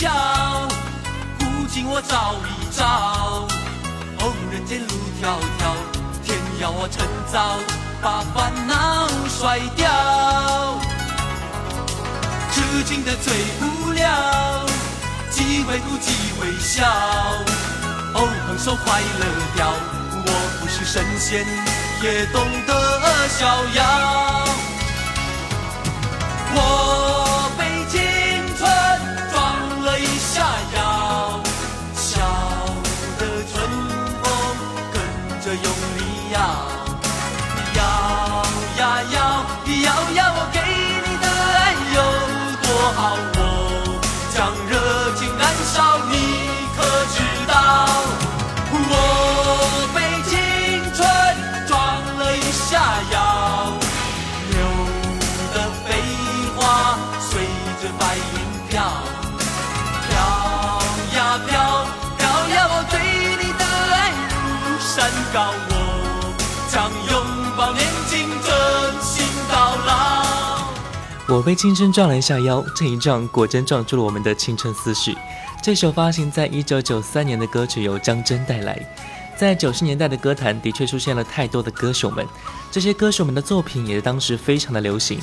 笑一笑，古今我照一照。哦，人间路迢迢，天要我趁早把烦恼甩掉。痴情的最无聊，几回哭几回笑。哦，横手快乐掉，我不是神仙，也懂得逍遥。我山高，我将拥抱年轻，真心到老。我被青春撞了一下腰，这一撞果真撞出了我们的青春思绪。这首发行在一九九三年的歌曲由张真带来。在九十年代的歌坛的确出现了太多的歌手们，这些歌手们的作品也是当时非常的流行。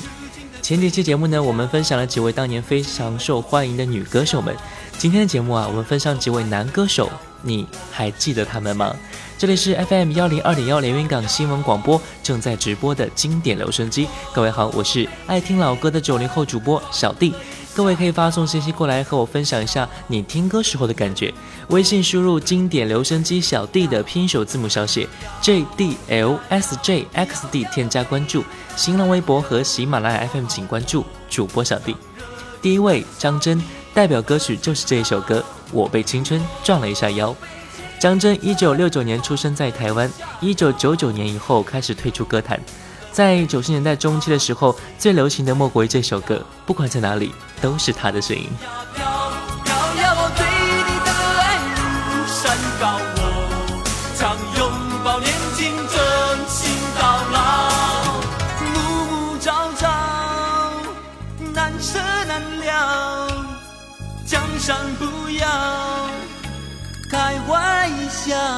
前几期节目呢，我们分享了几位当年非常受欢迎的女歌手们。今天的节目啊，我们分享几位男歌手，你还记得他们吗？这里是 FM 幺零二点幺连云港新闻广播正在直播的经典留声机。各位好，我是爱听老歌的九零后主播小弟。各位可以发送信息过来和我分享一下你听歌时候的感觉。微信输入“经典留声机小弟”的拼手字母小写 J D L S J X D，添加关注。新浪微博和喜马拉雅 FM 请关注主播小弟。第一位张真，代表歌曲就是这一首歌《我被青春撞了一下腰》。张真一九六九年出生在台湾，一九九九年以后开始退出歌坛。在九十年代中期的时候，最流行的莫过于这首歌，不管在哪里都是他的声音。暮暮朝朝，难舍难了，江山不 distancia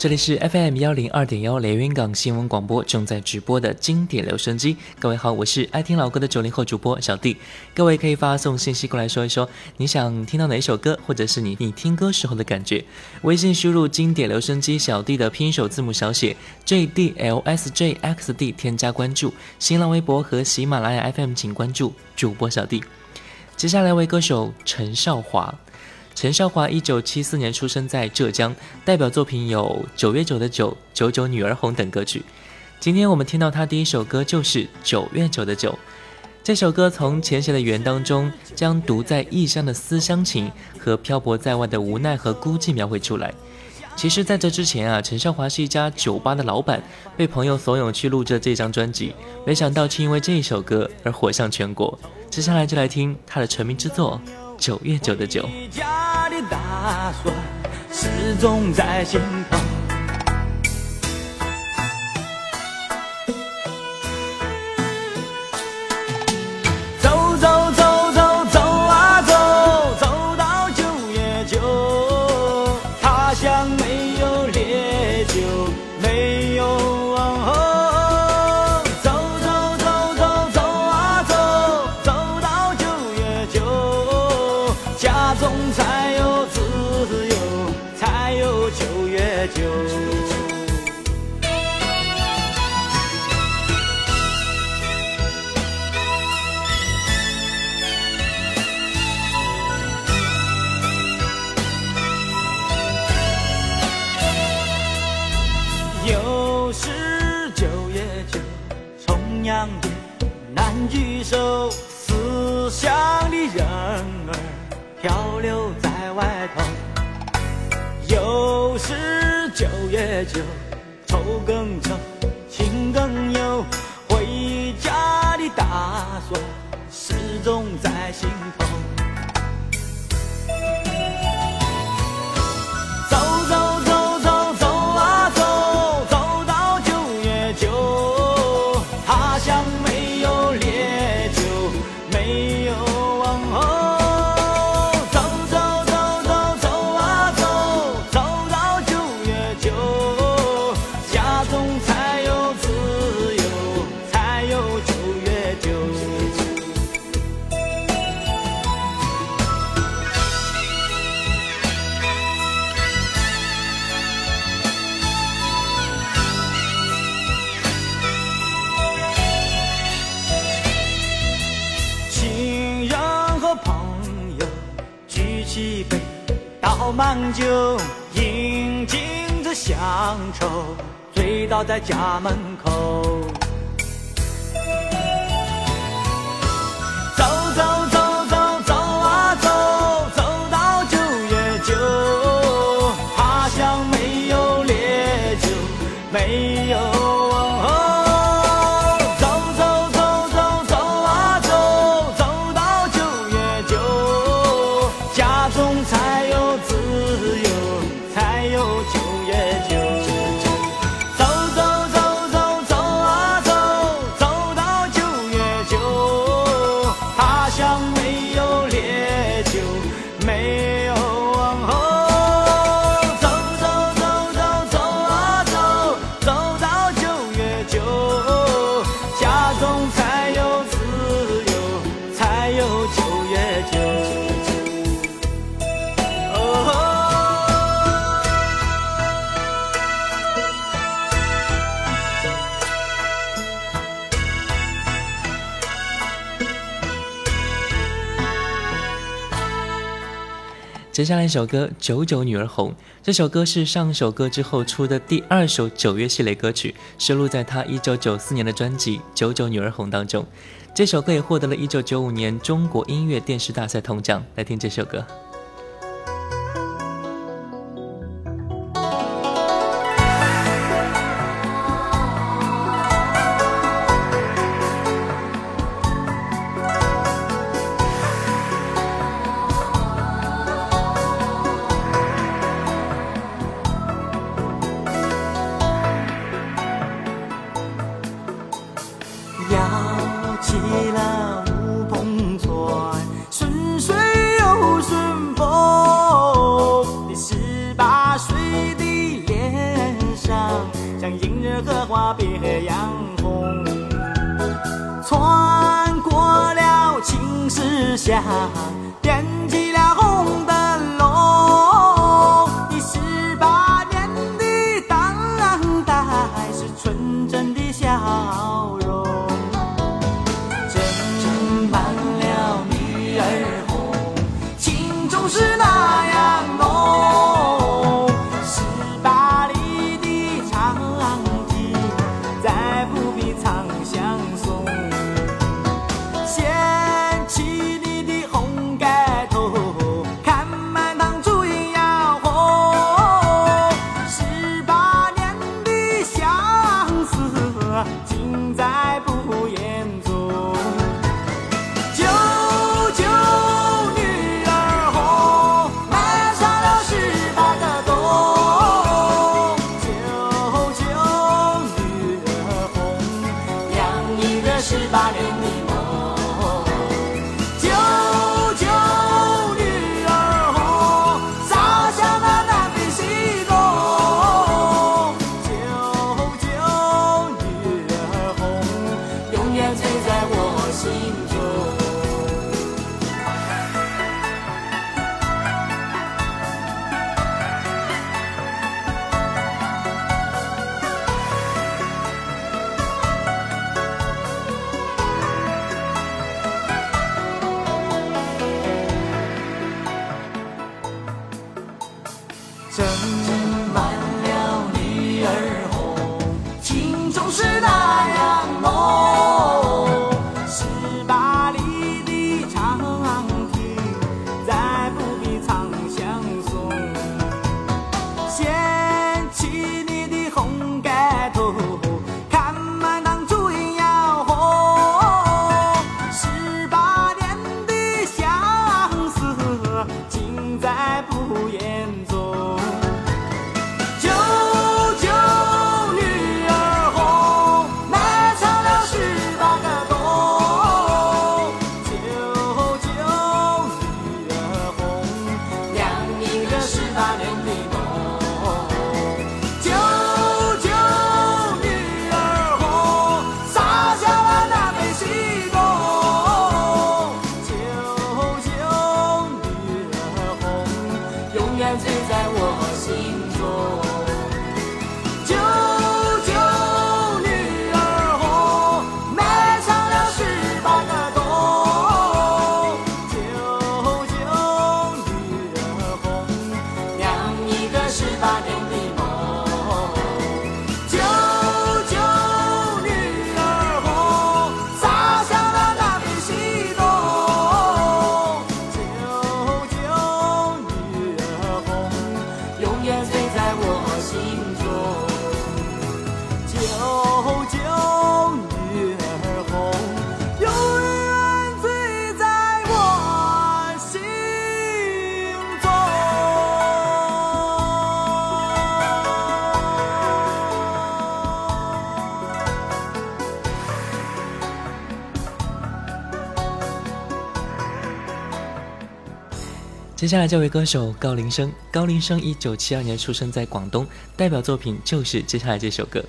这里是 FM 幺零二点幺连云港新闻广播正在直播的经典留声机。各位好，我是爱听老歌的九零后主播小弟。各位可以发送信息过来说一说你想听到哪一首歌，或者是你你听歌时候的感觉。微信输入经典留声机小弟的拼音首字母小写 J D L S J X D，添加关注。新浪微博和喜马拉雅 FM 请关注主播小弟。接下来为歌手陈少华。陈少华一九七四年出生在浙江，代表作品有《九月九的九》《九九女儿红》等歌曲。今天我们听到他第一首歌就是《九月九的九》。这首歌从浅显的语言当中，将独在异乡的思乡情和漂泊在外的无奈和孤寂描绘出来。其实，在这之前啊，陈少华是一家酒吧的老板，被朋友怂恿去录制这张专辑，没想到却因为这一首歌而火向全国。接下来就来听他的成名之作《九月九的九》。家的大蒜始终在心头。月九，乡愁，醉倒在家门口。接下来一首歌《九九女儿红》，这首歌是上首歌之后出的第二首九月系列歌曲，收录在她一九九四年的专辑《九九女儿红》当中。这首歌也获得了一九九五年中国音乐电视大赛铜奖。来听这首歌。想点永远醉在我心接下来这位歌手高林生，高林生一九七二年出生在广东，代表作品就是接下来这首歌。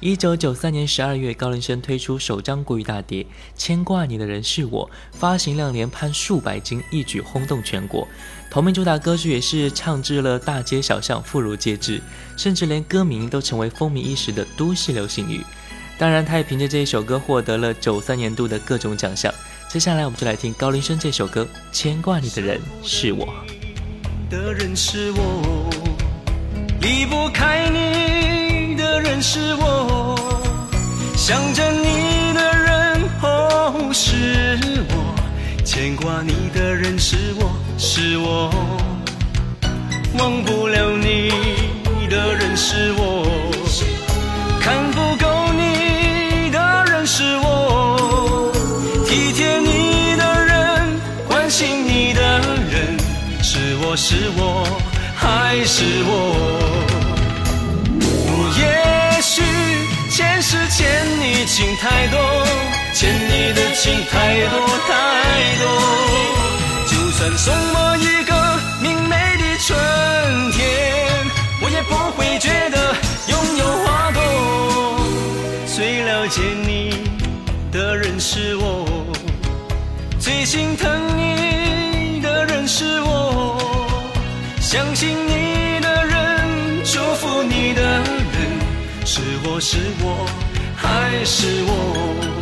一九九三年十二月，高林生推出首张国语大碟《牵挂你的人是我》，发行量连攀数百斤，一举轰动全国。同名主打歌曲也是唱至了大街小巷，妇孺皆知，甚至连歌名都成为风靡一时的都市流行语。当然，他也凭借这一首歌获得了九三年度的各种奖项。接下来，我们就来听高林生这首歌《牵挂你的人是我》。的人是我，离不开你的人是我，想着你的人哦是我，牵挂你的人是我是我，忘不了你的人是我，是我还是我？也许前世欠你情太多，欠你的情太多太多。就算送我一个明媚的春天，我也不会觉得拥有花朵。最了解你的人是我，最心疼我是我还是我？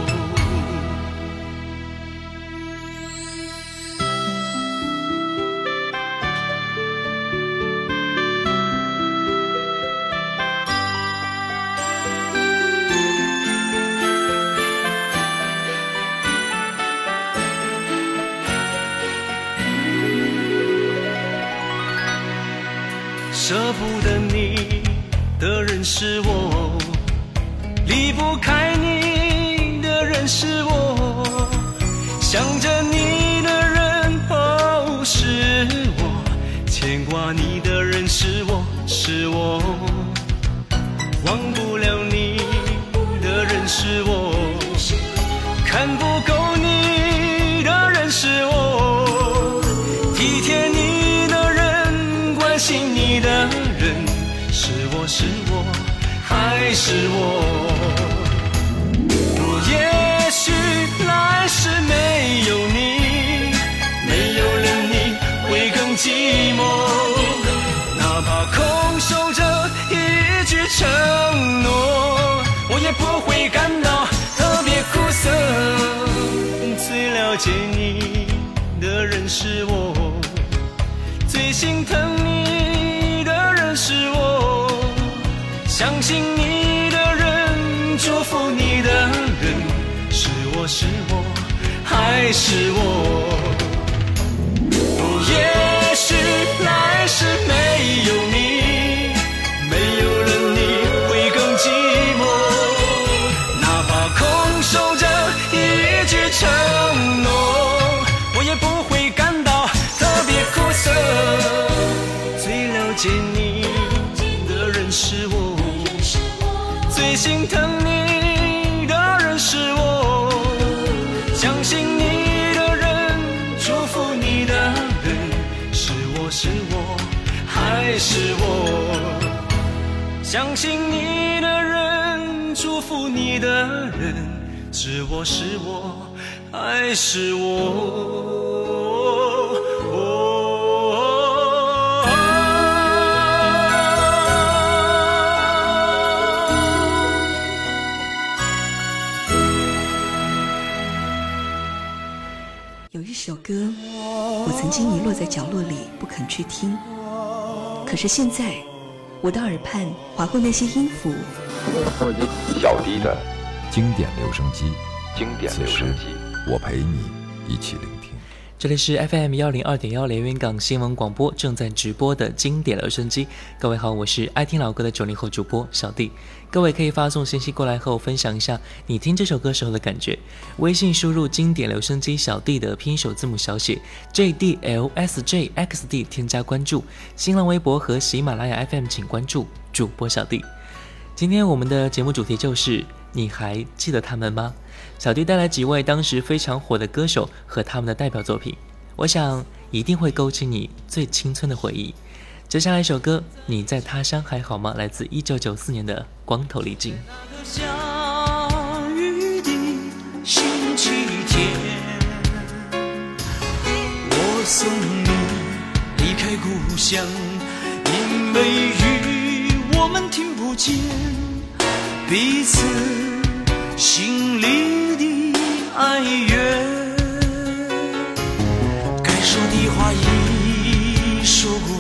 是相信你的人，祝福你的人，是我是我还是我？有一首歌，我曾经遗落在角落里不肯去听，可是现在，我的耳畔划过那些音符，小迪的。经典留声机，经典留声机，我陪你一起聆听。这里是 FM 幺零二点幺连云港新闻广播正在直播的经典留声机。各位好，我是爱听老歌的九零后主播小弟。各位可以发送信息过来后分享一下你听这首歌时候的感觉。微信输入“经典留声机小弟”的拼音首字母小写 J D L S J X D 添加关注。新浪微博和喜马拉雅 FM 请关注主播小弟。今天我们的节目主题就是你还记得他们吗？小弟带来几位当时非常火的歌手和他们的代表作品。我想一定会勾起你最青春的回忆。接下来一首歌你在他乡还好吗来自一九九四年的光头李静我送你离开故乡因为雨我们听不见彼此心里的哀怨该说的话已说过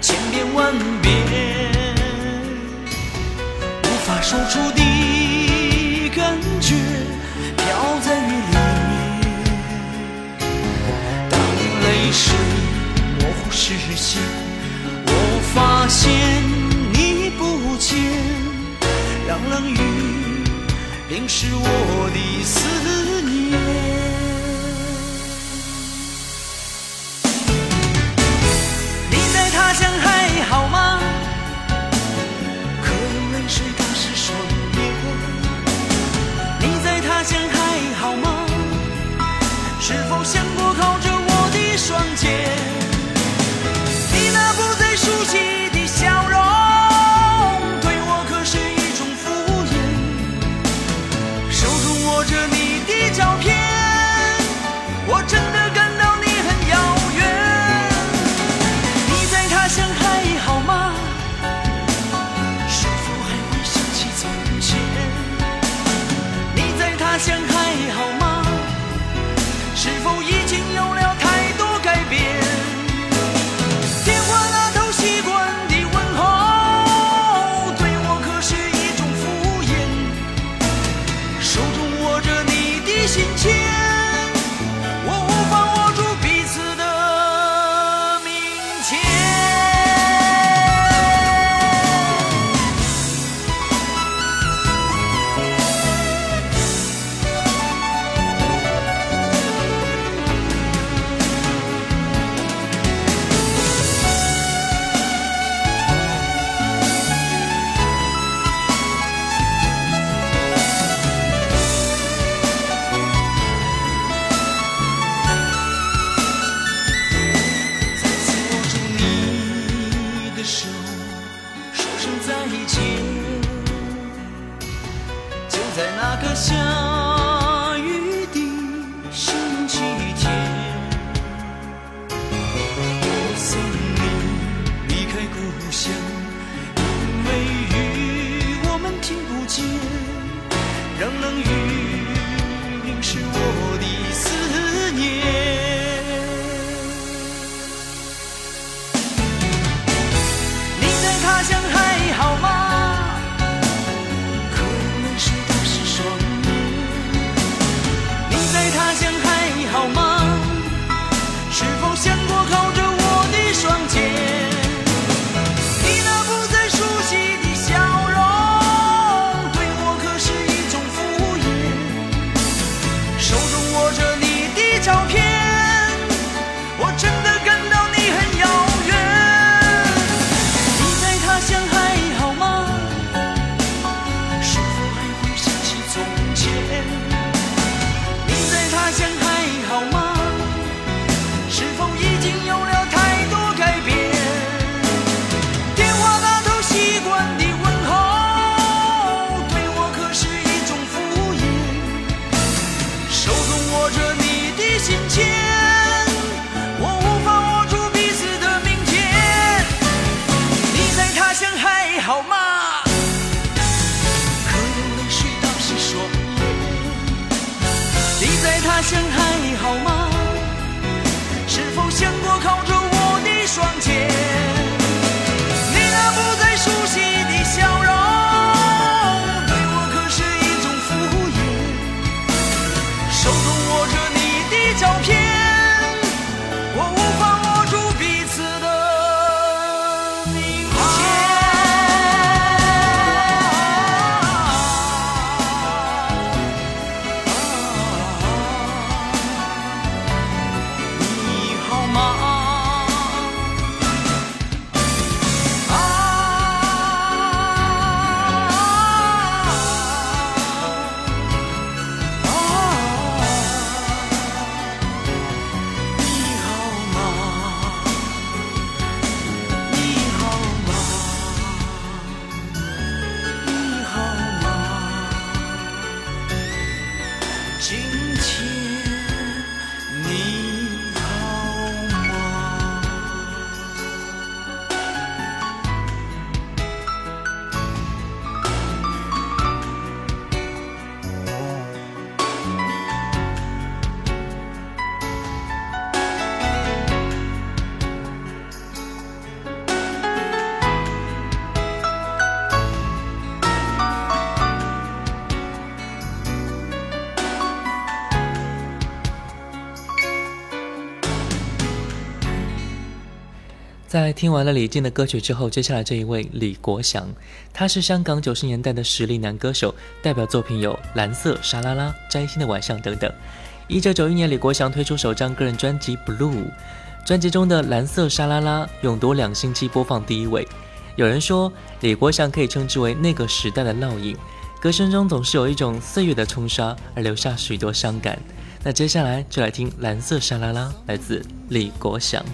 千遍万遍无法说出的感觉飘在雨里。面当泪水模糊视线是我的思念。你在他乡还好吗？手中在听完了李健的歌曲之后，接下来这一位李国祥，他是香港九十年代的实力男歌手，代表作品有《蓝色沙拉拉》《摘星的晚上》等等。一九九一年，李国祥推出首张个人专辑《Blue》，专辑中的《蓝色沙拉拉》勇夺两星期播放第一位。有人说，李国祥可以称之为那个时代的烙印，歌声中总是有一种岁月的冲刷，而留下许多伤感。那接下来就来听《蓝色沙拉拉》，来自李国祥。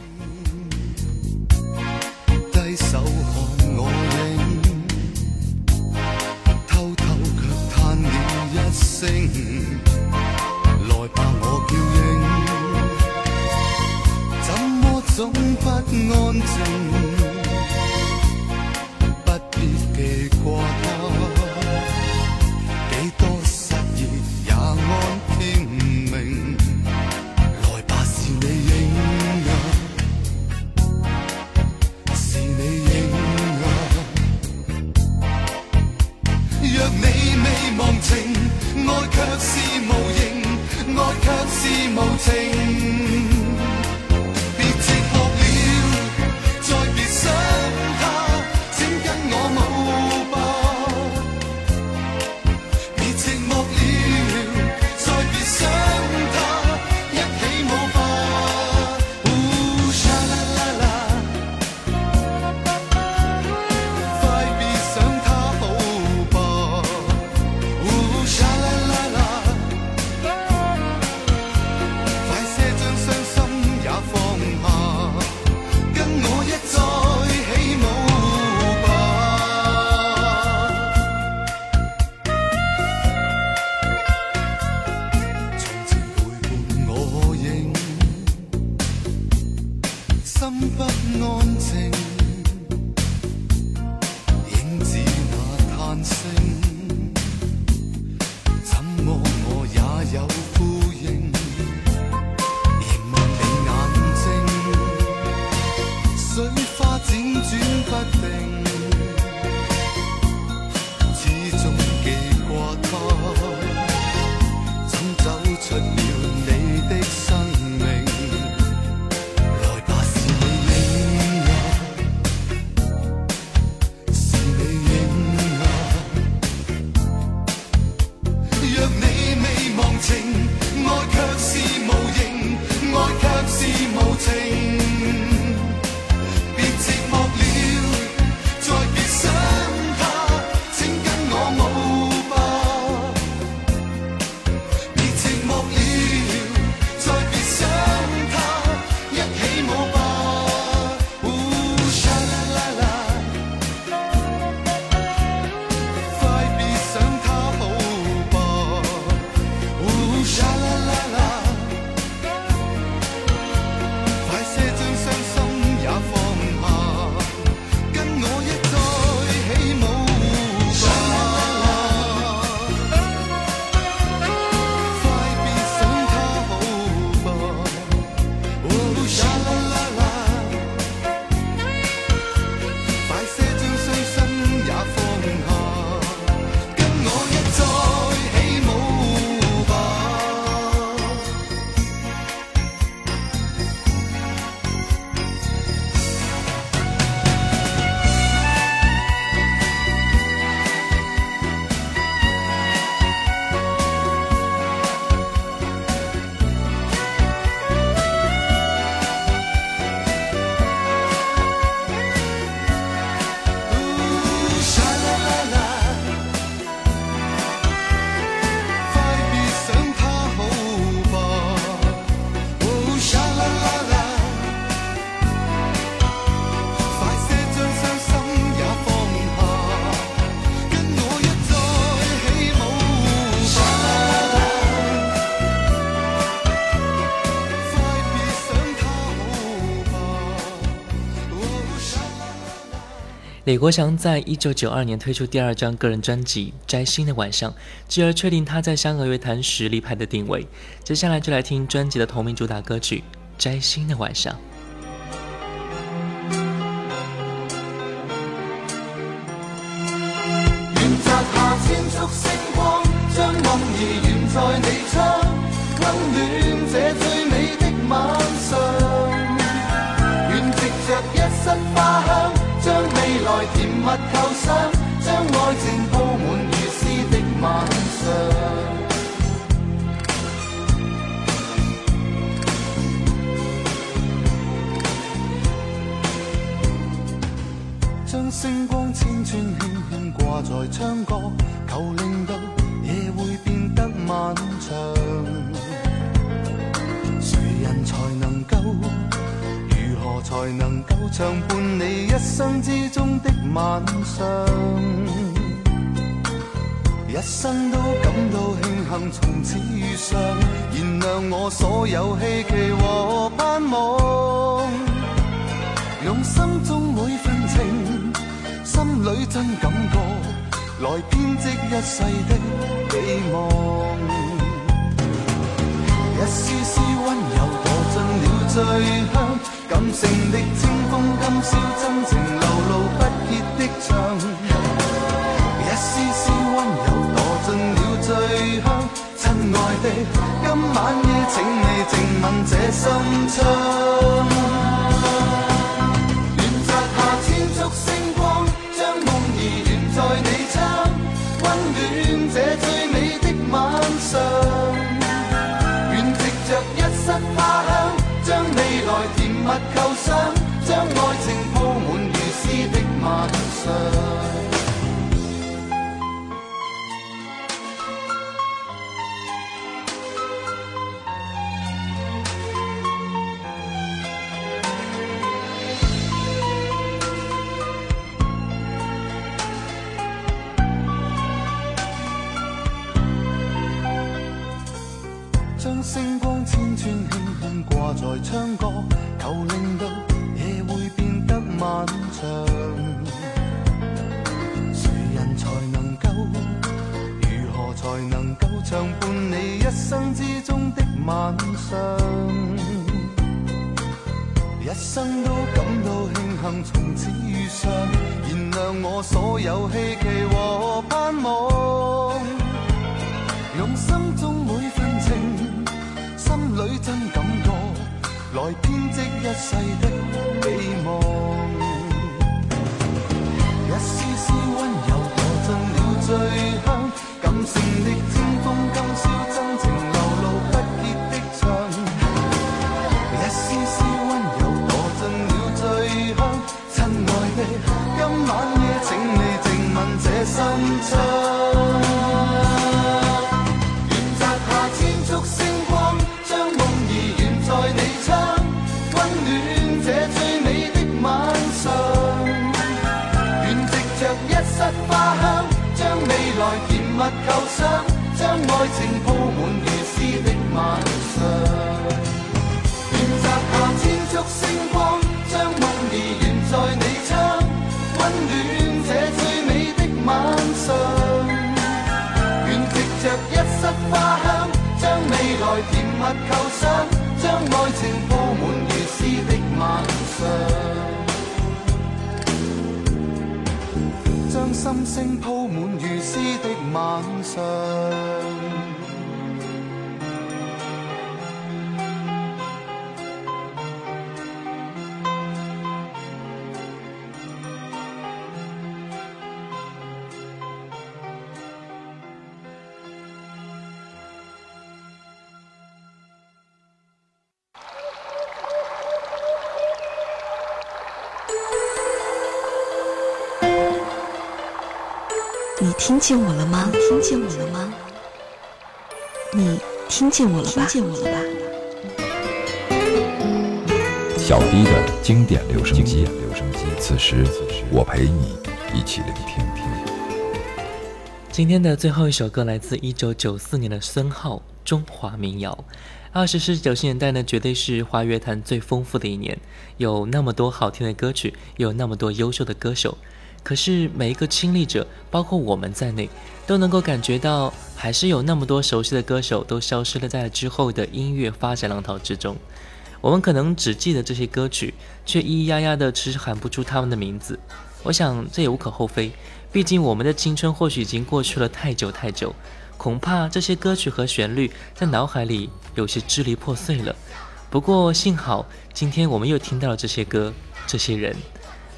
李国祥在一九九二年推出第二张个人专辑《摘星的晚上》，继而确定他在香港乐坛实力派的定位。接下来就来听专辑的同名主打歌曲《摘星的晚上》。这最美的晚上，愿藉着一室花香，将未来甜蜜构想，将爱情铺满如诗的晚上。将星光千串轻轻挂在窗角，求令到夜会变得漫长。谁人才能够？才能够长伴你一生之中的晚上？一生都感到庆幸从此遇上，燃亮我所有希冀和盼望。用心中每份情，心里真感觉，来编织一世的寄望。一丝丝温柔堕进了最香，感性的清风今宵真情流露不竭的唱。一丝丝温柔堕进了醉乡，亲爱的，今晚夜请你静吻这心窗。愿摘下千束星光，将梦儿圆在你窗，温暖这最美的晚上。愿藉着一室花香，将未来将爱情铺满如丝的晚上。我所有希冀和盼望。用心中每份情，心里真感觉，来编织一世的思的晚上。你听见我了吗？听见我了吗？你听见我了吧？听见我了吧？小迪的经典留声机，留声机。此时，我陪你一起聆听。今天的最后一首歌来自一九九四年的孙浩《中华民谣》。二十世纪九十年代呢，绝对是华乐坛最丰富的一年，有那么多好听的歌曲，有那么多优秀的歌手。可是每一个亲历者，包括我们在内，都能够感觉到，还是有那么多熟悉的歌手都消失了在之后的音乐发展浪潮之中。我们可能只记得这些歌曲，却咿咿呀呀的迟迟喊不出他们的名字。我想这也无可厚非，毕竟我们的青春或许已经过去了太久太久，恐怕这些歌曲和旋律在脑海里有些支离破碎了。不过幸好，今天我们又听到了这些歌，这些人。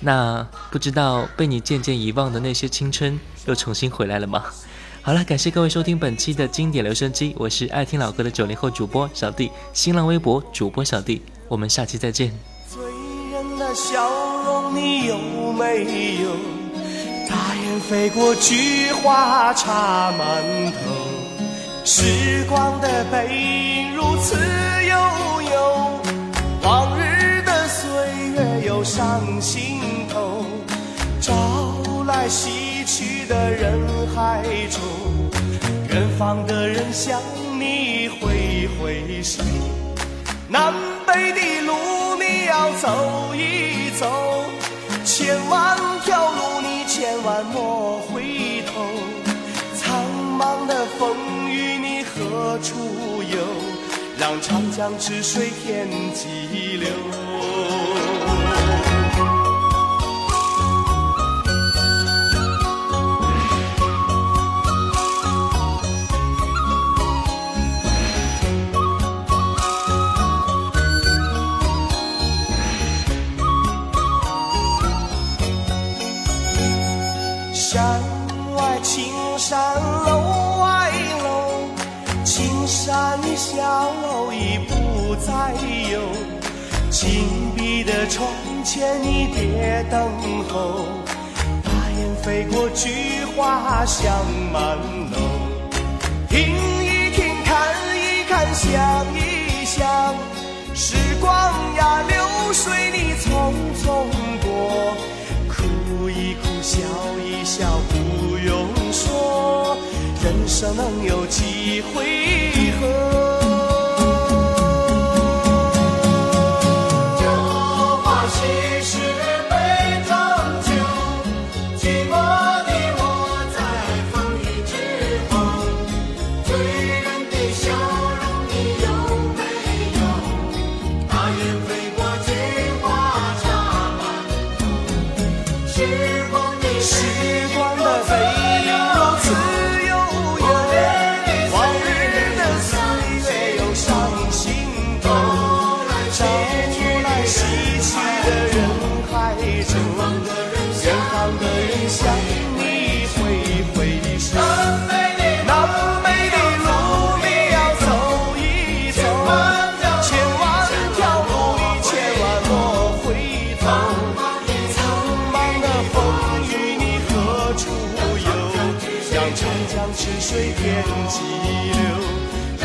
那不知道被你渐渐遗忘的那些青春，又重新回来了吗？好了，感谢各位收听本期的经典留声机，我是爱听老歌的九零后主播小弟，新浪微博主播小弟，我们下期再见。醉人的笑容你有没有？大雁飞过，菊花插满头。时光的背影如此上心头。朝来夕去的人海中，远方的人向你挥挥手。南北的路你要走一走，千万条路你千万莫回头。苍茫的风雨你何处游？让长江之水天际流。再有。紧闭的窗前你别等候，大雁飞过，菊花香满楼。听一听，看一看，想一想，时光呀流水你匆匆过。哭一哭，笑一笑，不用说，人生能有几回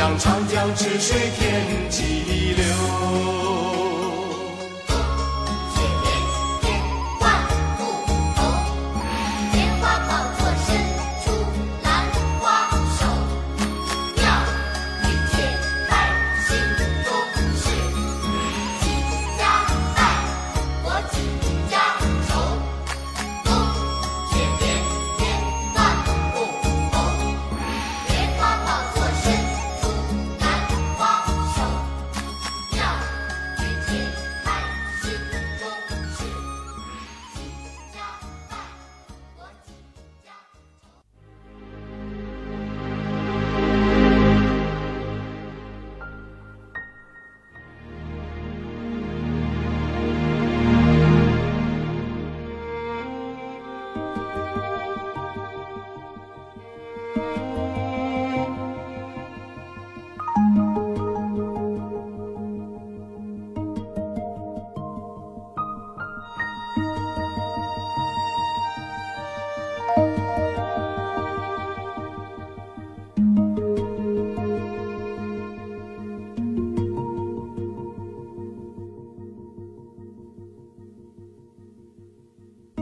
让长江之水天际流。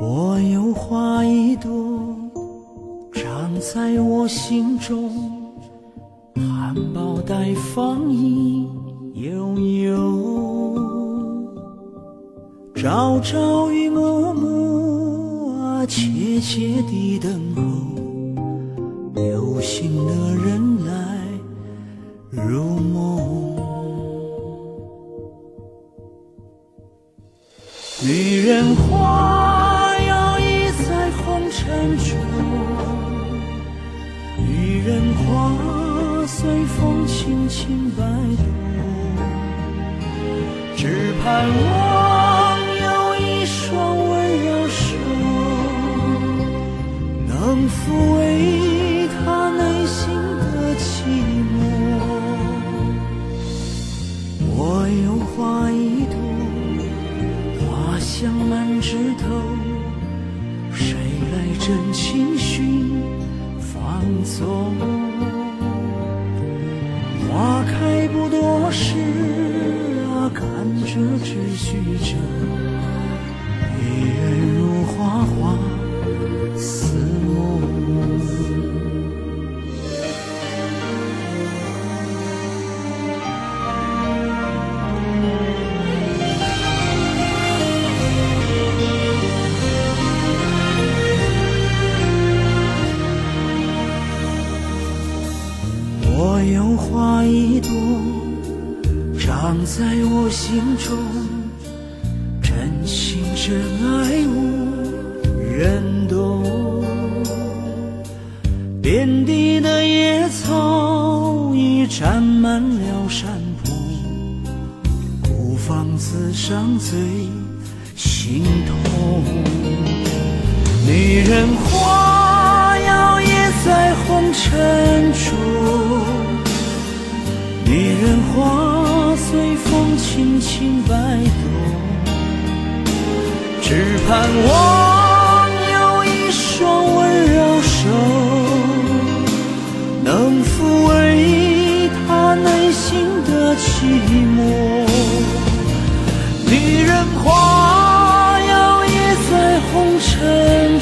我有花一朵，长在我心中，含苞待放意悠悠。朝朝与暮暮啊，切切地等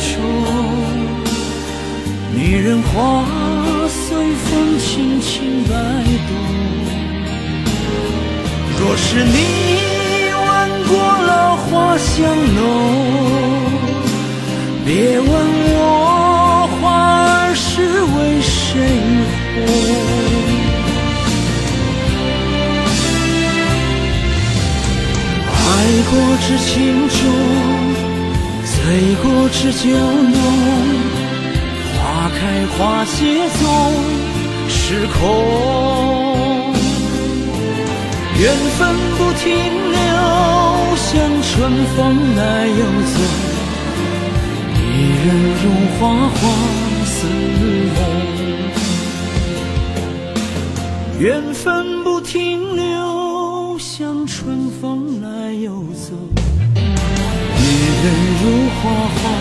中，女人花随风轻轻摆动。若是你闻过了花香浓，别问我花儿是为谁红。爱过知情重，醉过知酒浓。花开花谢总是空，缘分不停留，像春风来又走。一人如花花似梦。缘分不停火。花。